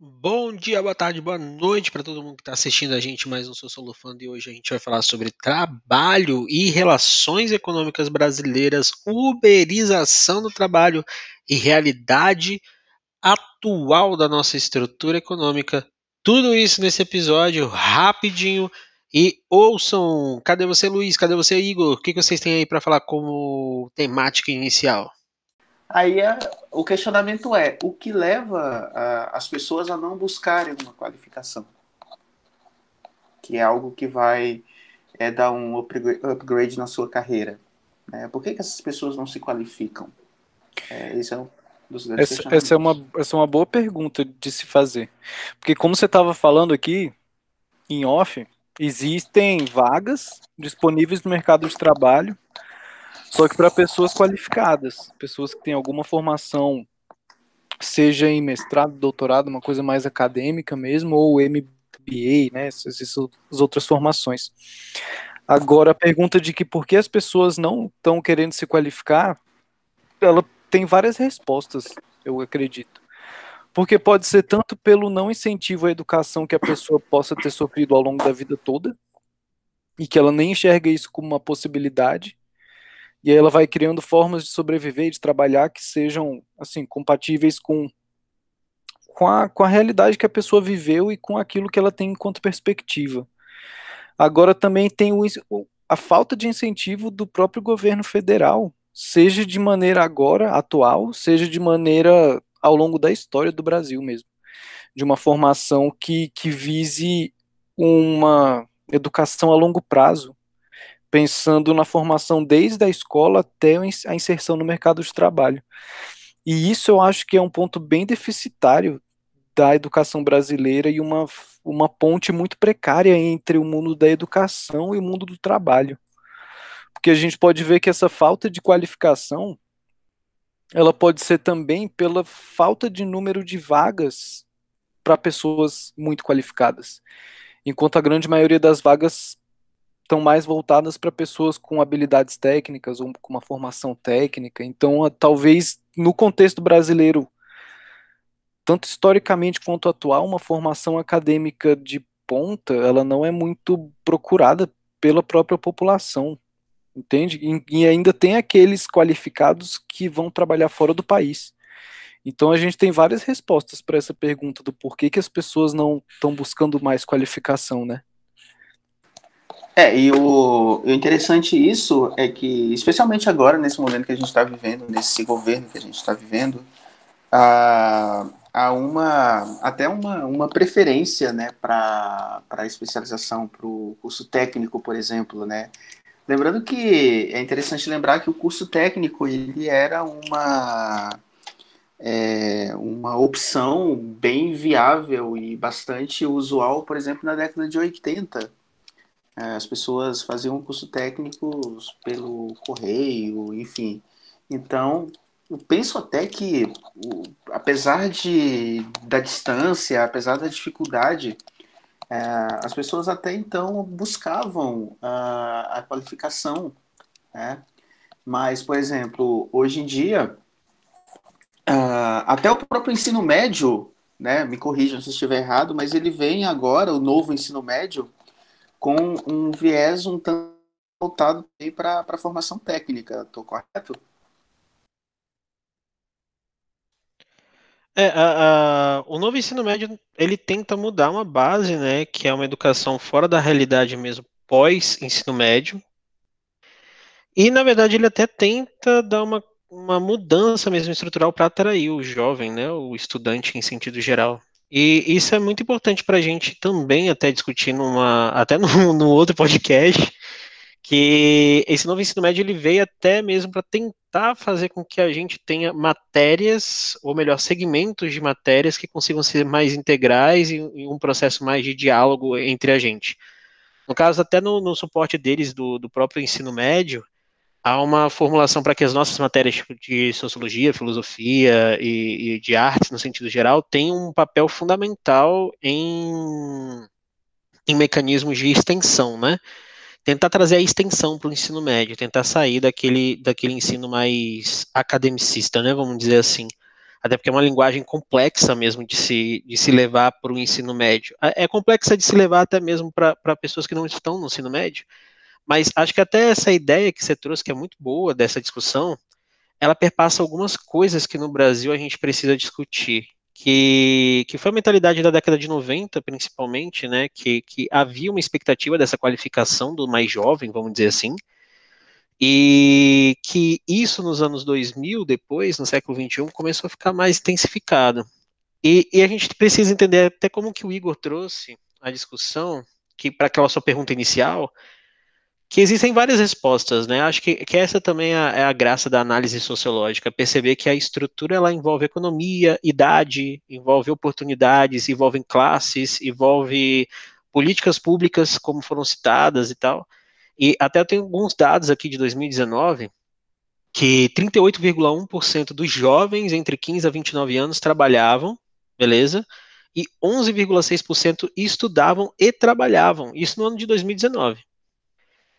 Bom dia, boa tarde, boa noite para todo mundo que está assistindo a gente mais um Sou Solofando e hoje a gente vai falar sobre trabalho e relações econômicas brasileiras, uberização do trabalho e realidade atual da nossa estrutura econômica. Tudo isso nesse episódio rapidinho e ouçam. Cadê você, Luiz? Cadê você, Igor? O que vocês têm aí para falar como temática inicial? Aí é, o questionamento é: o que leva a, as pessoas a não buscarem uma qualificação? Que é algo que vai é, dar um upgrade na sua carreira. Né? Por que, que essas pessoas não se qualificam? É, esse é um dos grandes essa, essa, é uma, essa é uma boa pergunta de se fazer. Porque, como você estava falando aqui, em off, existem vagas disponíveis no mercado de trabalho só que para pessoas qualificadas, pessoas que têm alguma formação, seja em mestrado, doutorado, uma coisa mais acadêmica mesmo, ou MBA, né, essas, essas outras formações. Agora, a pergunta de que por que as pessoas não estão querendo se qualificar, ela tem várias respostas, eu acredito. Porque pode ser tanto pelo não incentivo à educação que a pessoa possa ter sofrido ao longo da vida toda, e que ela nem enxerga isso como uma possibilidade, e aí ela vai criando formas de sobreviver de trabalhar que sejam assim compatíveis com com a, com a realidade que a pessoa viveu e com aquilo que ela tem enquanto perspectiva. Agora também tem o, a falta de incentivo do próprio governo federal, seja de maneira agora, atual, seja de maneira ao longo da história do Brasil mesmo. De uma formação que, que vise uma educação a longo prazo, pensando na formação desde a escola até a inserção no mercado de trabalho. E isso eu acho que é um ponto bem deficitário da educação brasileira e uma, uma ponte muito precária entre o mundo da educação e o mundo do trabalho. Porque a gente pode ver que essa falta de qualificação ela pode ser também pela falta de número de vagas para pessoas muito qualificadas. Enquanto a grande maioria das vagas estão mais voltadas para pessoas com habilidades técnicas ou com uma formação técnica. Então, talvez no contexto brasileiro, tanto historicamente quanto atual, uma formação acadêmica de ponta, ela não é muito procurada pela própria população, entende? E, e ainda tem aqueles qualificados que vão trabalhar fora do país. Então a gente tem várias respostas para essa pergunta do porquê que as pessoas não estão buscando mais qualificação, né? É, e o, o interessante isso é que, especialmente agora, nesse momento que a gente está vivendo, nesse governo que a gente está vivendo, há, há uma, até uma, uma preferência né, para a especialização, para o curso técnico, por exemplo, né? Lembrando que é interessante lembrar que o curso técnico ele era uma, é, uma opção bem viável e bastante usual, por exemplo, na década de 80, é, as pessoas faziam curso técnico pelo correio, enfim. Então, eu penso até que, apesar de, da distância, apesar da dificuldade, é, as pessoas até então buscavam a, a qualificação. Né? Mas, por exemplo, hoje em dia, uh, até o próprio ensino médio, né, me corrijam se estiver errado, mas ele vem agora, o novo ensino médio, com um viés um tanto voltado para a formação técnica, estou correto? É, a, a, o novo ensino médio ele tenta mudar uma base, né, que é uma educação fora da realidade mesmo, pós ensino médio. E na verdade ele até tenta dar uma, uma mudança mesmo estrutural para atrair o jovem, né, o estudante em sentido geral. E isso é muito importante para a gente também até discutir numa, até no, no outro podcast, que esse novo ensino médio ele veio até mesmo para tentar fazer com que a gente tenha matérias, ou melhor, segmentos de matérias que consigam ser mais integrais e, e um processo mais de diálogo entre a gente. No caso, até no, no suporte deles do, do próprio ensino médio, há uma formulação para que as nossas matérias de sociologia, filosofia e, e, de artes, no sentido geral, tenham um papel fundamental em, em mecanismos de extensão, né? Tentar trazer a extensão para o ensino médio, tentar sair daquele, daquele ensino mais academicista, né? Vamos dizer assim. até porque é uma linguagem complexa mesmo de se, de se levar para o ensino médio. É, é complexa de se levar até mesmo para pessoas que não estão no ensino médio, mas acho que até essa ideia que você trouxe, que é muito boa dessa discussão, ela perpassa algumas coisas que no Brasil a gente precisa discutir. Que, que foi a mentalidade da década de 90, principalmente, né? Que, que havia uma expectativa dessa qualificação do mais jovem, vamos dizer assim, e que isso nos anos 2000, depois, no século 21, começou a ficar mais intensificado. E, e, a gente precisa entender até como que o Igor trouxe a discussão, que para aquela sua pergunta inicial, que existem várias respostas, né? Acho que, que essa também é a, é a, graça da análise sociológica, perceber que a estrutura ela envolve economia, idade, envolve oportunidades, envolve classes, envolve políticas públicas, como foram citadas e tal. E até eu tenho alguns dados aqui de 2019 que 38,1% dos jovens entre 15 a 29 anos trabalhavam, beleza? E 11,6% estudavam e trabalhavam. Isso no ano de 2019.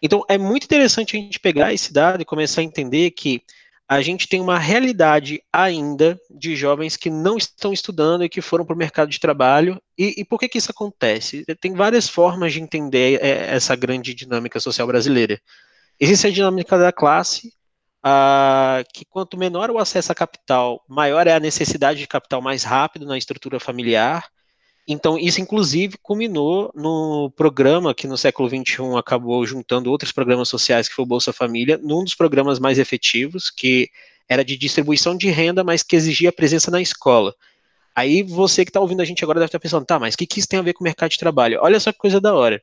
Então, é muito interessante a gente pegar esse dado e começar a entender que a gente tem uma realidade ainda de jovens que não estão estudando e que foram para o mercado de trabalho. E, e, por que, que isso acontece? Tem várias formas de entender é, essa grande dinâmica social brasileira. Existe a dinâmica da classe, ah, que quanto menor o acesso a capital, maior é a necessidade de capital mais rápido na estrutura familiar, então, isso inclusive culminou no programa que no século XXI acabou juntando outros programas sociais, que foi o Bolsa Família, num dos programas mais efetivos, que era de distribuição de renda, mas que exigia presença na escola. Aí você que está ouvindo a gente agora deve estar pensando, tá, mas o que, que isso tem a ver com o mercado de trabalho? Olha só que coisa da hora.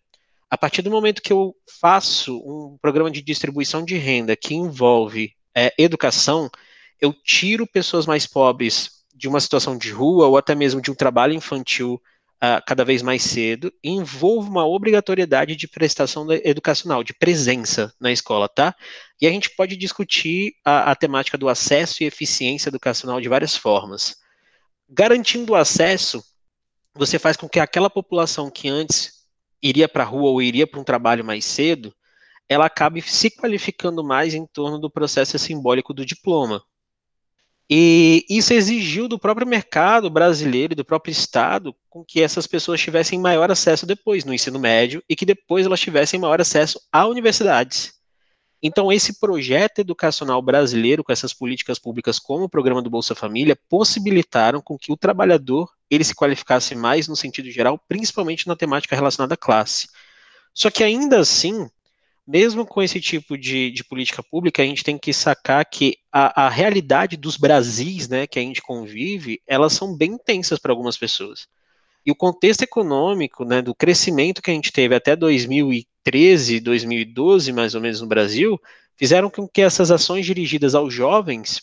A partir do momento que eu faço um programa de distribuição de renda que envolve é, educação, eu tiro pessoas mais pobres de uma situação de rua ou até mesmo de um trabalho infantil uh, cada vez mais cedo, envolve uma obrigatoriedade de prestação educacional, de presença na escola, tá? E a gente pode discutir a, a temática do acesso e eficiência educacional de várias formas. Garantindo o acesso, você faz com que aquela população que antes iria para a rua ou iria para um trabalho mais cedo, ela acabe se qualificando mais em torno do processo simbólico do diploma. E isso exigiu do próprio mercado brasileiro e do próprio Estado com que essas pessoas tivessem maior acesso depois no ensino médio e que depois elas tivessem maior acesso a universidades. Então, esse projeto educacional brasileiro, com essas políticas públicas como o programa do Bolsa Família, possibilitaram com que o trabalhador ele se qualificasse mais no sentido geral, principalmente na temática relacionada à classe. Só que ainda assim, mesmo com esse tipo de, de, política pública, a gente tem que sacar que a, a, realidade dos Brasis, né, que a gente convive, elas são bem intensas para algumas pessoas. E o contexto econômico, né, do crescimento que a gente teve até 2013, 2012, mais ou menos no Brasil, fizeram com que essas ações dirigidas aos jovens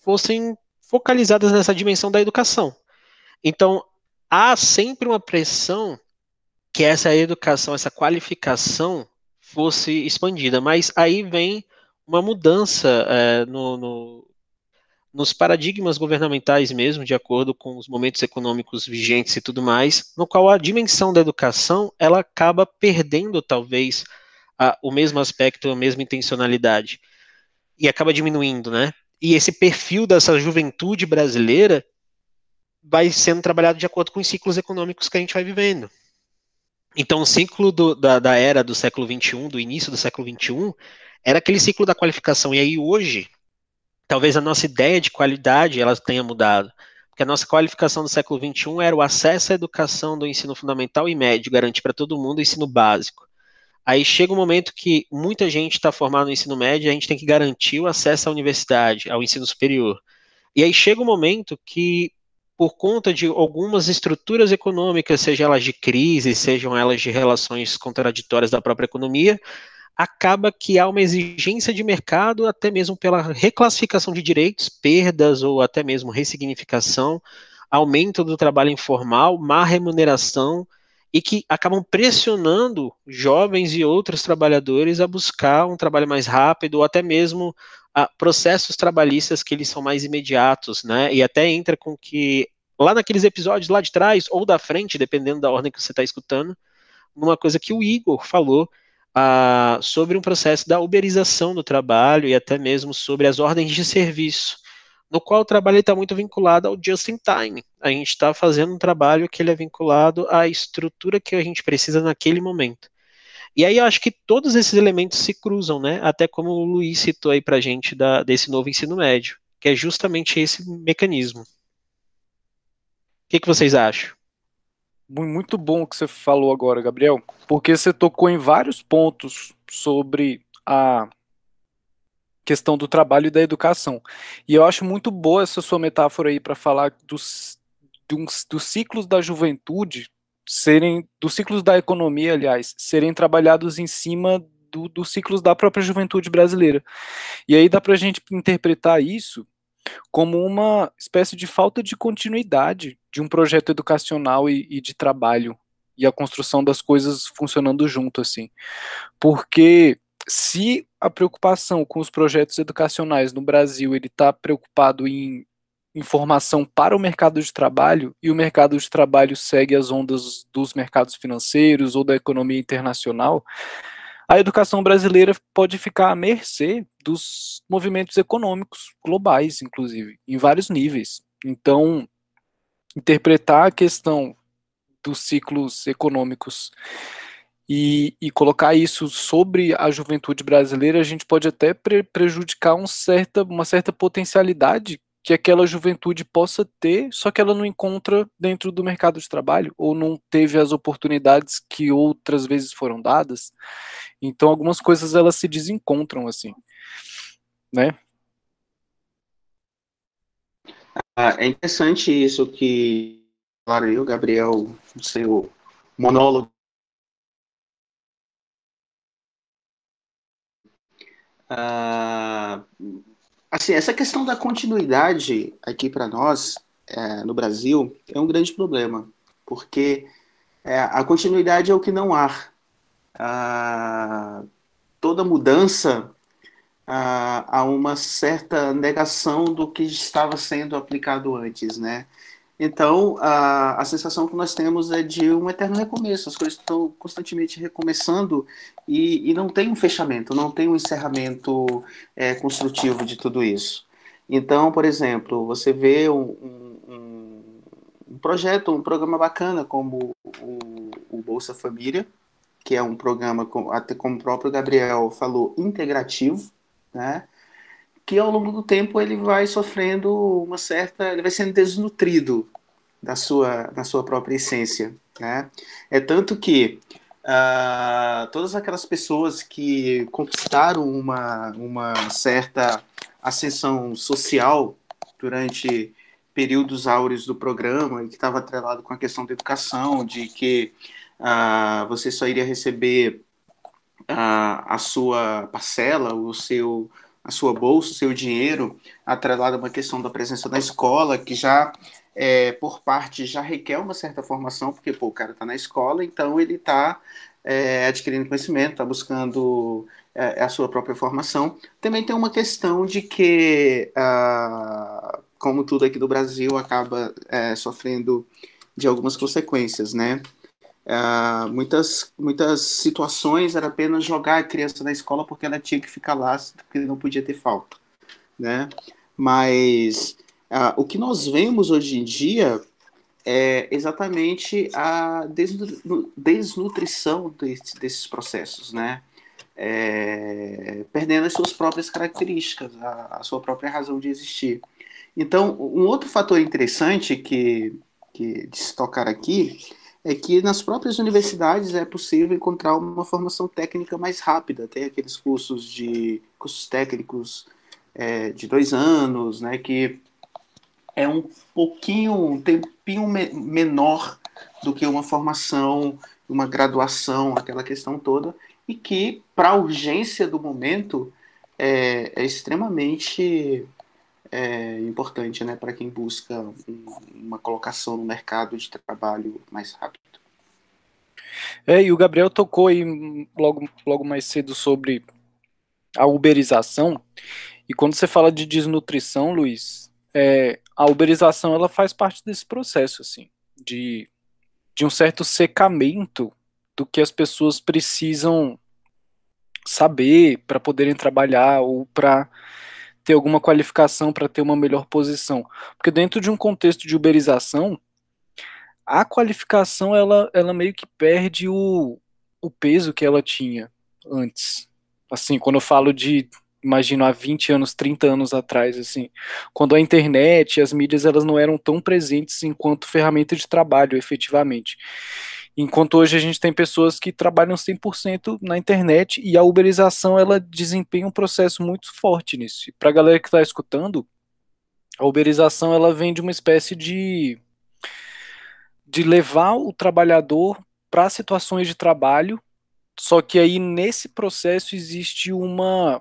fossem focalizadas nessa dimensão da educação. Então, há sempre uma pressão que essa educação, essa qualificação fosse expandida. Mas aí vem uma mudança é, no, no, nos paradigmas governamentais mesmo, de acordo com os momentos econômicos vigentes e tudo mais, no qual a dimensão da educação ela acaba perdendo talvez a, o mesmo aspecto, a mesma intencionalidade e acaba diminuindo, né? E esse perfil dessa juventude brasileira vai sendo trabalhado de acordo com os ciclos econômicos que a gente vai vivendo. Então, o ciclo do, da, da, era do século XXI, do início do século XXI, era aquele ciclo da qualificação. E aí, hoje, talvez a nossa ideia de qualidade ela tenha mudado. Porque a nossa qualificação do século XXI era o acesso à educação do ensino fundamental e médio, garantir para todo mundo o ensino básico. Aí chega um momento que muita gente está formada no ensino médio e a gente tem que garantir o acesso à universidade, ao ensino superior. E aí chega um momento que por conta de algumas estruturas econômicas, sejam elas de crise, sejam elas de relações contraditórias da própria economia, acaba que há uma exigência de mercado, até mesmo pela reclassificação de direitos, perdas ou até mesmo ressignificação, aumento do trabalho informal, má remuneração, e que acabam pressionando jovens e outros trabalhadores a buscar um trabalho mais rápido, ou até mesmo a processos trabalhistas que eles são mais imediatos, né? E até entra com que lá naqueles episódios lá de trás ou da frente, dependendo da ordem que você está escutando, uma coisa que o Igor falou ah, sobre um processo da uberização do trabalho e até mesmo sobre as ordens de serviço, no qual o trabalho está muito vinculado ao just in time. A gente está fazendo um trabalho que ele é vinculado à estrutura que a gente precisa naquele momento. E aí eu acho que todos esses elementos se cruzam, né? Até como o Luiz citou aí para a gente da, desse novo ensino médio, que é justamente esse mecanismo. O que, que vocês acham? Muito bom o que você falou agora, Gabriel, porque você tocou em vários pontos sobre a questão do trabalho e da educação. E eu acho muito boa essa sua metáfora aí para falar dos, dos, dos, ciclos da juventude serem, dos ciclos da economia, aliás, serem trabalhados em cima do, dos ciclos da própria juventude brasileira. E aí dá para a gente interpretar isso como uma espécie de falta de continuidade de um projeto educacional e, e de trabalho e a construção das coisas funcionando junto assim. Porque se a preocupação com os projetos educacionais no Brasil ele está preocupado em informação para o mercado de trabalho e o mercado de trabalho segue as ondas dos mercados financeiros ou da economia internacional, a educação brasileira pode ficar à mercê dos movimentos econômicos globais, inclusive, em vários níveis. Então, interpretar a questão dos ciclos econômicos e, e, colocar isso sobre a juventude brasileira, a gente pode até pre prejudicar um certa, uma certa potencialidade que aquela juventude possa ter, só que ela não encontra dentro do mercado de trabalho, ou não teve as oportunidades que outras vezes foram dadas. Então, algumas coisas elas se desencontram, assim, né? Ah, é interessante isso que, claro, eu, Gabriel, no seu monólogo Uh, assim, essa questão da continuidade aqui para nós, é, no Brasil, é um grande problema, porque é, a continuidade é o que não há. Uh, toda mudança uh, há uma certa negação do que estava sendo aplicado antes, né? Então, a, a sensação que nós temos é de um eterno recomeço. As coisas estão constantemente recomeçando e, e não tem um fechamento, não tem um encerramento é, construtivo de tudo isso. Então, por exemplo, você vê um, um, um projeto, um programa bacana como o, o, Bolsa Família, que é um programa, até como o próprio Gabriel falou, integrativo, né? Que ao longo do tempo ele vai sofrendo uma certa, ele vai sendo desnutrido da sua, da sua própria essência, né? É tanto que uh, todas aquelas pessoas que conquistaram uma, uma certa ascensão social durante períodos áureos do programa e que estava atrelado com a questão da educação, de que uh, você só iria receber uh, a sua parcela, o seu a sua bolsa, o seu dinheiro, atrelado a uma questão da presença na escola, que já, é, por parte, já requer uma certa formação, porque pô, o cara está na escola, então ele está é, adquirindo conhecimento, está buscando é, a sua própria formação. Também tem uma questão de que, ah, como tudo aqui do Brasil, acaba é, sofrendo de algumas consequências, né? Uh, muitas, muitas situações era apenas jogar a criança na escola porque ela tinha que ficar lá, porque não podia ter falta, né? Mas o que nós vemos hoje em dia é exatamente a desnutrição desse, desses processos, né? É, perdendo as suas próprias características, a, a, sua própria razão de existir. Então, um outro fator interessante que, que de se tocar aqui é que nas próprias universidades é possível encontrar uma formação técnica mais rápida. Tem aqueles cursos de cursos técnicos é, de dois anos, né, que é um pouquinho, um tempinho me menor do que uma formação, uma graduação, aquela questão toda, e que, para a urgência do momento, é, é extremamente é importante né, para quem busca uma colocação no mercado de trabalho mais rápido. É, e o Gabriel tocou aí logo, logo mais cedo sobre a uberização. E quando você fala de desnutrição, Luiz, é, a uberização ela faz parte desse processo, assim, de, de um certo secamento do que as pessoas precisam saber para poderem trabalhar ou para ter alguma qualificação para ter uma melhor posição. Porque dentro de um contexto de uberização, a qualificação ela, ela meio que perde o, o peso que ela tinha antes. Assim, quando eu falo de imagino há 20 anos, 30 anos atrás, assim, quando a internet e as mídias elas não eram tão presentes enquanto ferramenta de trabalho, efetivamente. Enquanto hoje a gente tem pessoas que trabalham 100% na internet e a uberização ela desempenha um processo muito forte nisso. Para a galera que está escutando, a uberização ela vem de uma espécie de de levar o trabalhador para situações de trabalho, só que aí nesse processo existe uma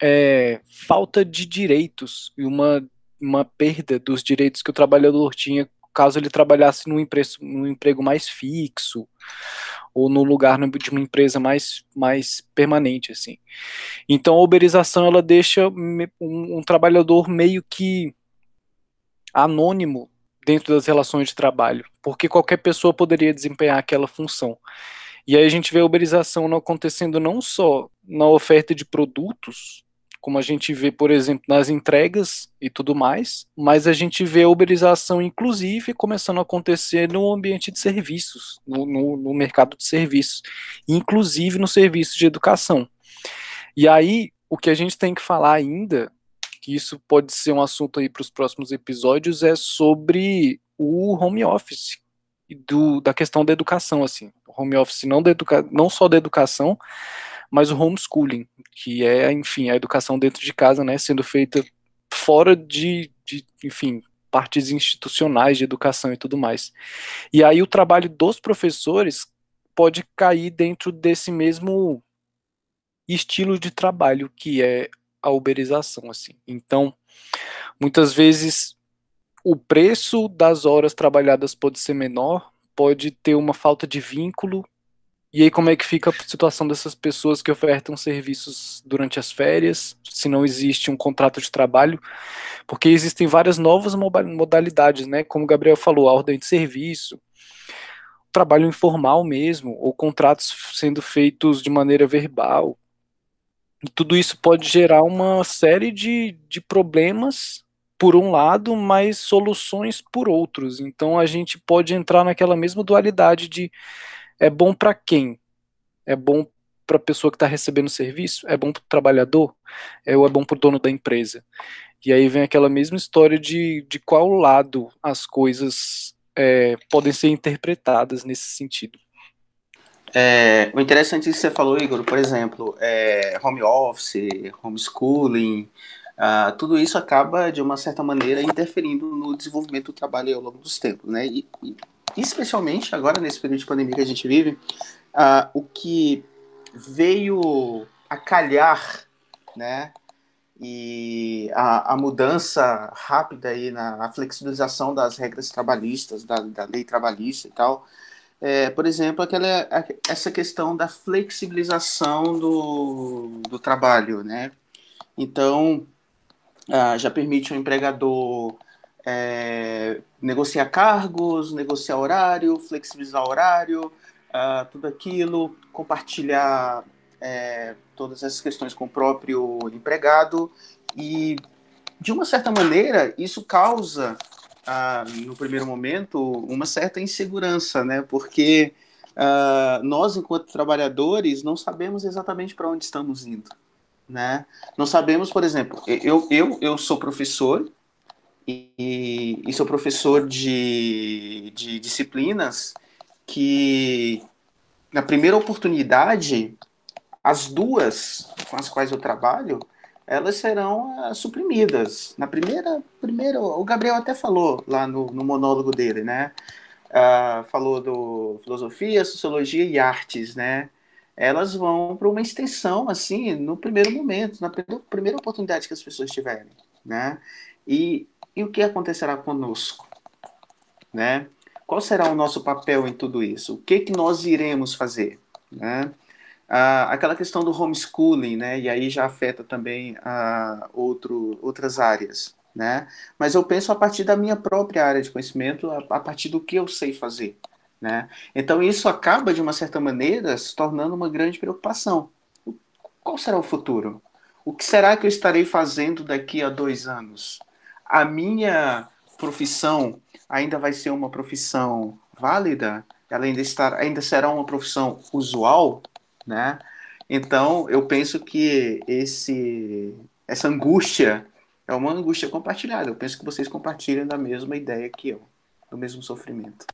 é, falta de direitos e uma, uma perda dos direitos que o trabalhador tinha caso ele trabalhasse num, emprego, num emprego mais fixo ou no lugar de uma empresa mais, mais permanente, assim. Então a uberização ela deixa um, um trabalhador meio que anônimo dentro das relações de trabalho, porque qualquer pessoa poderia desempenhar aquela função. E aí a gente vê a uberização acontecendo não só na oferta de produtos, como a gente vê, por exemplo, nas entregas e tudo mais, mas a gente vê a uberização, inclusive, começando a acontecer no ambiente de serviços, no, no, no mercado de serviços, inclusive no serviço de educação. E aí, o que a gente tem que falar ainda, que isso pode ser um assunto aí para os próximos episódios, é sobre o home office do, da questão da educação, assim, home office não, da educa não só da educação, mas o homeschooling, que é, enfim, a educação dentro de casa, né, sendo feita fora de, de enfim, partes institucionais de educação e tudo mais. E aí o trabalho dos professores pode cair dentro desse mesmo estilo de trabalho que é a uberização, assim. Então, muitas vezes o preço das horas trabalhadas pode ser menor, pode ter uma falta de vínculo e aí, como é que fica a situação dessas pessoas que ofertam serviços durante as férias, se não existe um contrato de trabalho? Porque existem várias novas modalidades, né? Como o Gabriel falou, a ordem de serviço, trabalho informal mesmo, ou contratos sendo feitos de maneira verbal. E tudo isso pode gerar uma série de, de problemas por um lado, mas soluções por outros. Então a gente pode entrar naquela mesma dualidade de é bom para quem? É bom para a pessoa que está recebendo o serviço? É bom para o trabalhador? É, ou é bom para o dono da empresa? E aí vem aquela mesma história de, de qual lado as coisas é, podem ser interpretadas nesse sentido. É, o interessante que você falou, Igor, por exemplo, é, home office, homeschooling, uh, tudo isso acaba, de uma certa maneira, interferindo no desenvolvimento do trabalho ao longo dos tempos, né? E, e especialmente agora nesse período de pandemia que a gente vive, uh, o que veio a calhar, né, e a, a mudança rápida aí na flexibilização das regras trabalhistas, da, da lei trabalhista e tal, é, por exemplo, aquela, essa questão da flexibilização do, do trabalho, né? Então, ah, já permite o empregador é, negociar cargos, negociar horário, flexibilizar horário, uh, tudo aquilo, compartilhar é, todas essas questões com o próprio empregado e de uma certa maneira isso causa uh, no primeiro momento uma certa insegurança, né? Porque uh, nós enquanto trabalhadores não sabemos exatamente para onde estamos indo, né? Não sabemos, por exemplo, eu eu, eu sou professor e, e sou professor de, de disciplinas que, na primeira oportunidade, as duas com as quais eu trabalho, elas serão uh, suprimidas. Na primeira, primeira, o Gabriel até falou lá no, no monólogo dele, né? Uh, falou do filosofia, sociologia e artes, né? Elas vão para uma extensão, assim, no primeiro momento, na primeira oportunidade que as pessoas tiverem, né? E e o que acontecerá conosco? Né? Qual será o nosso papel em tudo isso? O que, que nós iremos fazer? Né? Ah, aquela questão do homeschooling, né? e aí já afeta também ah, outro, outras áreas. Né? Mas eu penso a partir da minha própria área de conhecimento, a, a partir do que eu sei fazer. Né? Então isso acaba, de uma certa maneira, se tornando uma grande preocupação. Qual será o futuro? O que será que eu estarei fazendo daqui a dois anos? A minha profissão ainda vai ser uma profissão válida? Ela ainda, estar, ainda será uma profissão usual? Né? Então, eu penso que esse, essa angústia é uma angústia compartilhada. Eu penso que vocês compartilham da mesma ideia que eu, do mesmo sofrimento.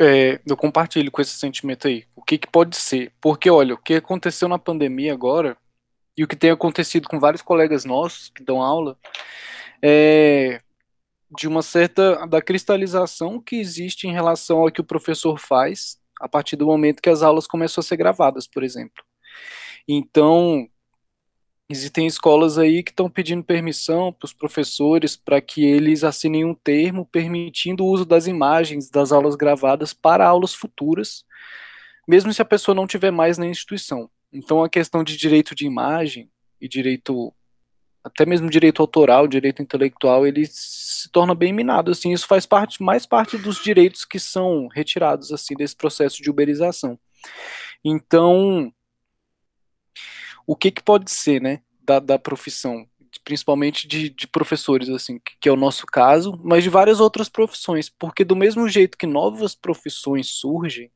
É, eu compartilho com esse sentimento aí. O que, que pode ser? Porque, olha, o que aconteceu na pandemia agora, e o que tem acontecido com vários colegas nossos que dão aula, é de uma certa da cristalização que existe em relação ao que o professor faz a partir do momento que as aulas começam a ser gravadas, por exemplo. Então, existem escolas aí que estão pedindo permissão para os professores para que eles assinem um termo permitindo o uso das imagens das aulas gravadas para aulas futuras, mesmo se a pessoa não tiver mais na instituição. Então, a questão de direito de imagem e direito, até mesmo direito autoral, direito intelectual, ele se torna bem minado. Assim, isso faz parte, mais parte dos direitos que são retirados assim desse processo de uberização. Então, o que, que pode ser, né, da, da profissão, principalmente de, de professores, assim, que, que, é o nosso caso, mas de várias outras profissões, porque do mesmo jeito que novas profissões surgem,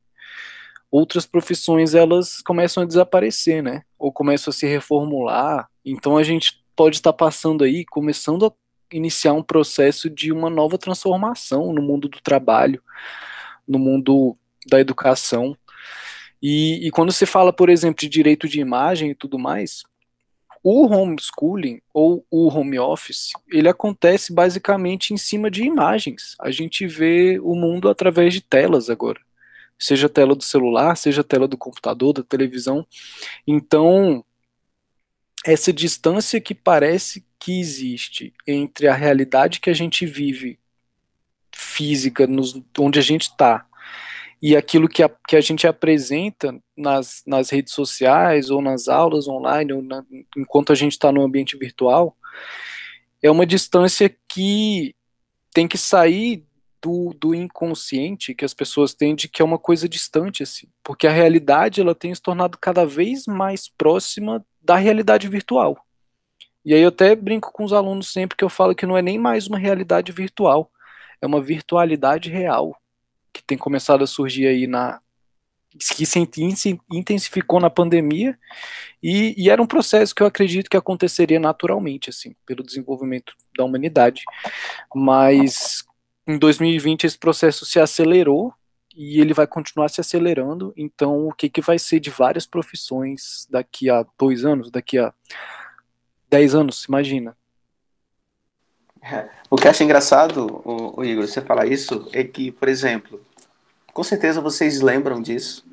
outras profissões elas começam a desaparecer, né, ou começam a se reformular, então a gente pode estar passando aí, começando a iniciar um processo de uma nova transformação no mundo do trabalho, no mundo da educação, e, e quando se fala, por exemplo, de direito de imagem e tudo mais, o homeschooling ou o home office, ele acontece basicamente em cima de imagens. A gente vê o mundo através de telas agora. Seja tela do celular, seja tela do computador, da televisão. Então, essa distância que parece que existe entre a realidade que a gente vive física, nos, onde a gente está, e aquilo que a, que a gente apresenta nas, nas redes sociais ou nas aulas online, ou na, enquanto a gente está no ambiente virtual, é uma distância que tem que sair do, do inconsciente que as pessoas têm de que é uma coisa distante, assim, porque a realidade ela tem se tornado cada vez mais próxima da realidade virtual. E aí eu até brinco com os alunos sempre que eu falo que não é nem mais uma realidade virtual, é uma virtualidade real que tem começado a surgir aí na que se intensificou na pandemia e, e, era um processo que eu acredito que aconteceria naturalmente, assim, pelo desenvolvimento da humanidade. Mas em 2020 esse processo se acelerou e ele vai continuar se acelerando. Então, o que, que vai ser de várias profissões daqui a dois anos, daqui a dez anos, imagina? O que eu acho engraçado, o, o Igor, você falar isso, é que, por exemplo, com certeza vocês lembram disso,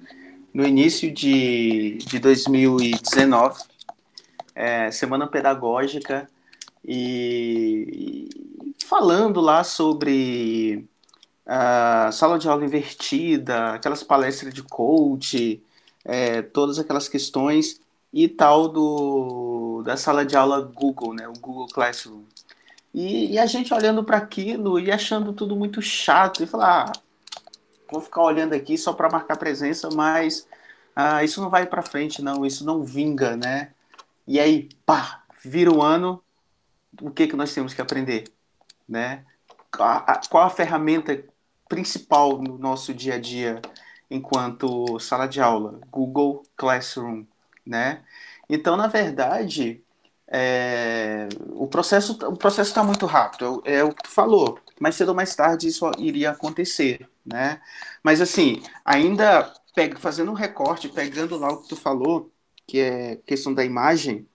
no início de, de 2019, é, semana pedagógica, e, e falando lá sobre a sala de aula invertida, aquelas palestras de coach, é, todas aquelas questões, e tal do, da sala de aula Google, né, o Google Classroom. E, e a gente olhando para aquilo e achando tudo muito chato e falar, ah, vou ficar olhando aqui só para marcar presença, mas ah, isso não vai para frente, não, isso não vinga, né? E aí, pá, vira o ano, o que que nós temos que aprender, né? Qual a ferramenta principal no nosso dia a dia enquanto sala de aula? Google Classroom, né? Então, na verdade, é, o processo o processo está muito rápido, é, é, o que tu falou. Mais cedo ou mais tarde isso iria acontecer, né? Mas assim, ainda pega, fazendo um recorte, pegando lá o que tu falou, que é questão da imagem,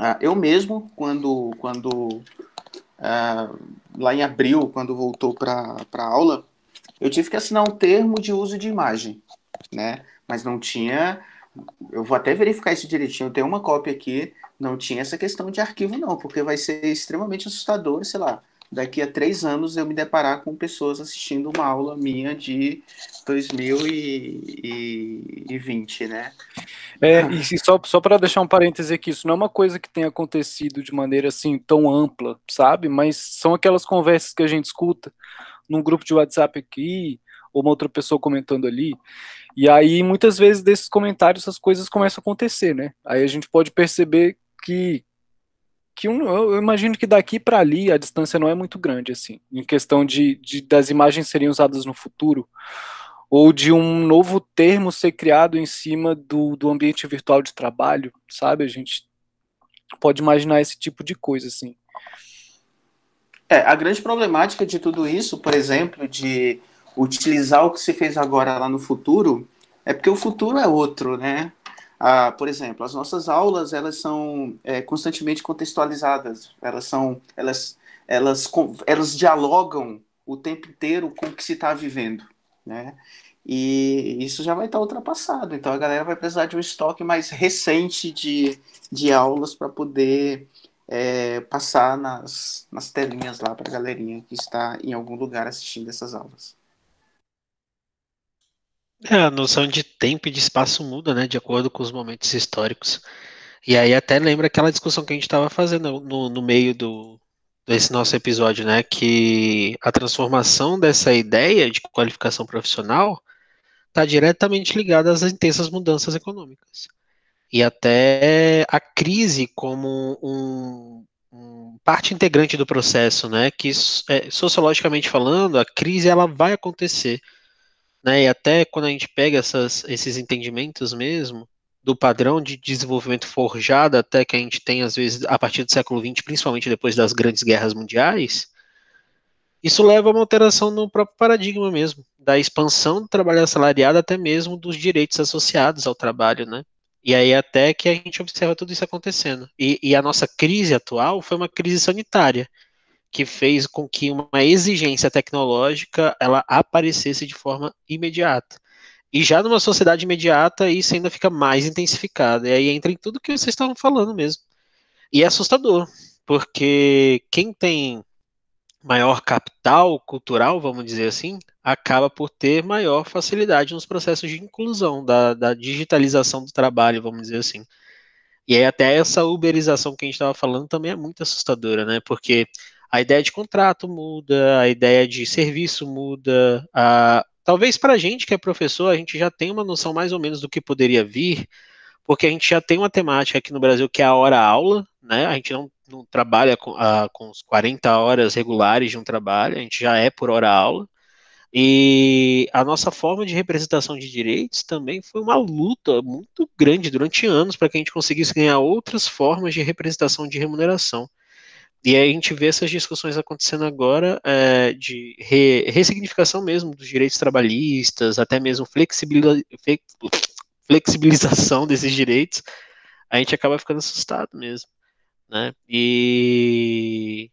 uh, eu mesmo, quando, quando lá em abril, quando voltou para a aula, eu tive que assinar um termo de uso de imagem, né? Mas não tinha eu vou até verificar isso direitinho. Tenho uma cópia aqui. Não tinha essa questão de arquivo, não, porque vai ser extremamente assustador, sei lá. Daqui a três anos eu me deparar com pessoas assistindo uma aula minha de 2020, né? É, e só, só para deixar um parêntese aqui, isso não é uma coisa que tenha acontecido de maneira assim tão ampla, sabe? Mas são aquelas conversas que a gente escuta num grupo de WhatsApp aqui, ou uma outra pessoa comentando ali. E aí, muitas vezes, desses comentários, as coisas começam a acontecer, né? Aí a gente pode perceber que que um, eu imagino que daqui para ali a distância não é muito grande, assim, em questão de, de, das imagens serem usadas no futuro, ou de um novo termo ser criado em cima do, do ambiente virtual de trabalho, sabe? A gente pode imaginar esse tipo de coisa, assim. É, a grande problemática de tudo isso, por exemplo, de utilizar o que se fez agora lá no futuro, é porque o futuro é outro, né? Ah, por exemplo, as nossas aulas elas são é, constantemente contextualizadas, elas são, elas, elas, elas dialogam o tempo inteiro com o que se está vivendo, né? E isso já vai estar tá ultrapassado. Então a galera vai precisar de um estoque mais recente de, de aulas para poder é, passar nas, nas telinhas lá para a galerinha que está em algum lugar assistindo essas aulas. É, a noção de tempo e de espaço muda, né, de acordo com os momentos históricos. E aí até lembra aquela discussão que a gente estava fazendo no, no meio do, desse nosso episódio, né, que a transformação dessa ideia de qualificação profissional está diretamente ligada às intensas mudanças econômicas. E até a crise como um, um parte integrante do processo, né, que é, sociologicamente falando, a crise ela vai acontecer né? E até quando a gente pega essas, esses entendimentos mesmo do padrão de desenvolvimento forjado até que a gente tem às vezes a partir do século XX, principalmente depois das grandes guerras mundiais, isso leva a uma alteração no próprio paradigma mesmo, da expansão do trabalho assalariado até mesmo dos direitos associados ao trabalho, né? E aí até que a gente observa tudo isso acontecendo. E, e a nossa crise atual foi uma crise sanitária que fez com que uma exigência tecnológica ela aparecesse de forma imediata. E já numa sociedade imediata, isso ainda fica mais intensificado. E aí entra em tudo que vocês estavam falando mesmo. E é assustador, porque quem tem maior capital cultural, vamos dizer assim, acaba por ter maior facilidade nos processos de inclusão, da, da digitalização do trabalho, vamos dizer assim. E aí até essa uberização que a gente estava falando também é muito assustadora, né? Porque a ideia de contrato muda, a ideia de serviço muda. A... Talvez para a gente que é professor, a gente já tem uma noção mais ou menos do que poderia vir, porque a gente já tem uma temática aqui no Brasil que é a hora-aula, né? A gente não, não trabalha com, uh, com os 40 horas regulares de um trabalho, a gente já é por hora-aula. E a nossa forma de representação de direitos também foi uma luta muito grande durante anos para que a gente conseguisse ganhar outras formas de representação de remuneração. E aí a gente vê essas discussões acontecendo agora é, de re, ressignificação mesmo dos direitos trabalhistas, até mesmo flexibilização desses direitos, a gente acaba ficando assustado mesmo, né? E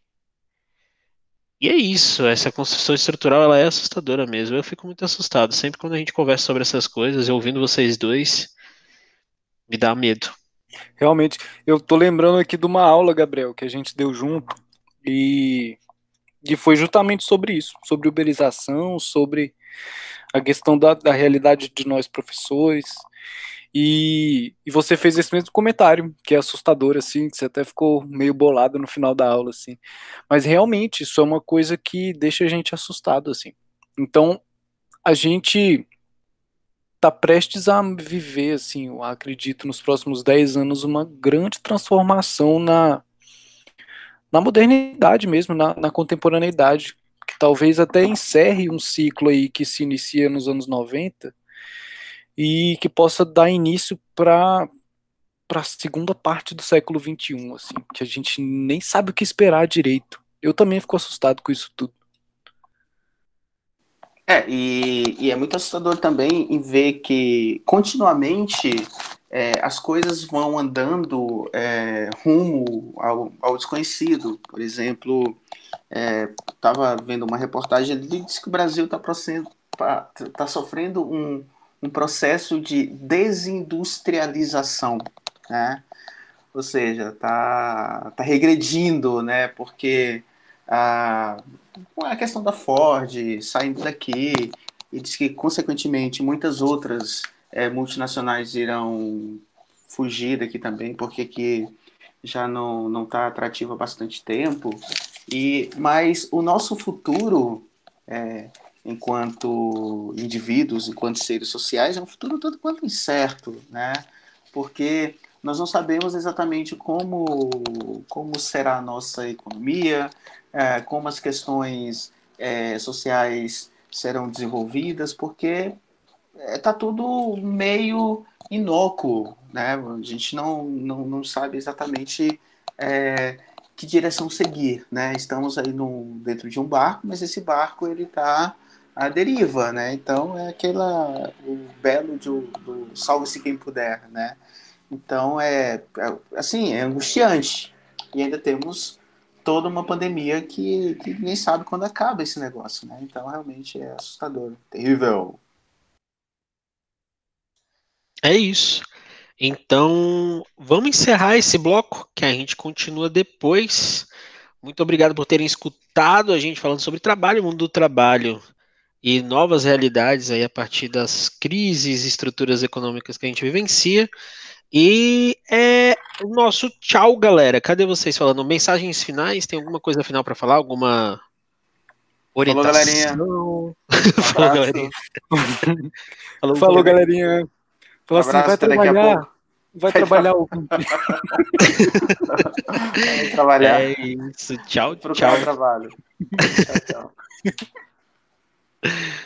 e é isso, essa construção estrutural ela é assustadora mesmo. Eu fico muito assustado sempre quando a gente conversa sobre essas coisas, ouvindo vocês dois, me dá medo. Realmente, eu tô lembrando aqui de uma aula, Gabriel, que a gente deu junto, e, e foi justamente sobre isso, sobre uberização, sobre a questão da, da realidade de nós professores, e, e você fez esse mesmo comentário, que é assustador, assim, que você até ficou meio bolado no final da aula, assim. Mas realmente, isso é uma coisa que deixa a gente assustado, assim. Então, a gente está prestes a viver, assim, eu acredito, nos próximos 10 anos, uma grande transformação na, na modernidade mesmo, na, na contemporaneidade, que talvez até encerre um ciclo aí que se inicia nos anos 90 e que possa dar início para para a segunda parte do século 21, assim, que a gente nem sabe o que esperar direito. Eu também fico assustado com isso tudo. É, e, e é muito assustador também em ver que continuamente é, as coisas vão andando é, rumo ao, ao, desconhecido. Por exemplo, estava é, vendo uma reportagem ali que diz que o Brasil está tá sofrendo um, um processo de desindustrialização, né? Ou seja, está tá regredindo, né? Porque a, a questão da Ford saindo daqui, e diz que, consequentemente, muitas outras é, multinacionais irão fugir daqui também, porque aqui já não está atrativo há bastante tempo. E, mas o nosso futuro, é, enquanto indivíduos, enquanto seres sociais, é um futuro todo quanto incerto, né? Porque nós não sabemos exatamente como, como será a nossa economia, é, como as questões é, sociais serão desenvolvidas, porque está é, tudo meio inócuo, né? A gente não, não, não sabe exatamente é, que direção seguir, né? Estamos aí no, dentro de um barco, mas esse barco ele está à deriva, né? Então é aquela o belo do, do salve-se quem puder, né? Então é, é assim é angustiante e ainda temos toda uma pandemia que, que ninguém sabe quando acaba esse negócio, né? Então realmente é assustador, terrível. É isso. Então, vamos encerrar esse bloco que a gente continua depois. Muito obrigado por terem escutado a gente falando sobre trabalho, mundo do trabalho e novas realidades aí a partir das crises estruturas econômicas que a gente vivencia. E é o nosso tchau, galera. Cadê vocês falando? Mensagens finais? Tem alguma coisa final para falar? Alguma orientação? Falou, galerinha. Falou, galerinha. Falou, Falou galerinha. Falou assim, vai trabalhar. Vai trabalhar o. vai trabalhar. É isso. Tchau, tchau. trabalho. tchau, tchau.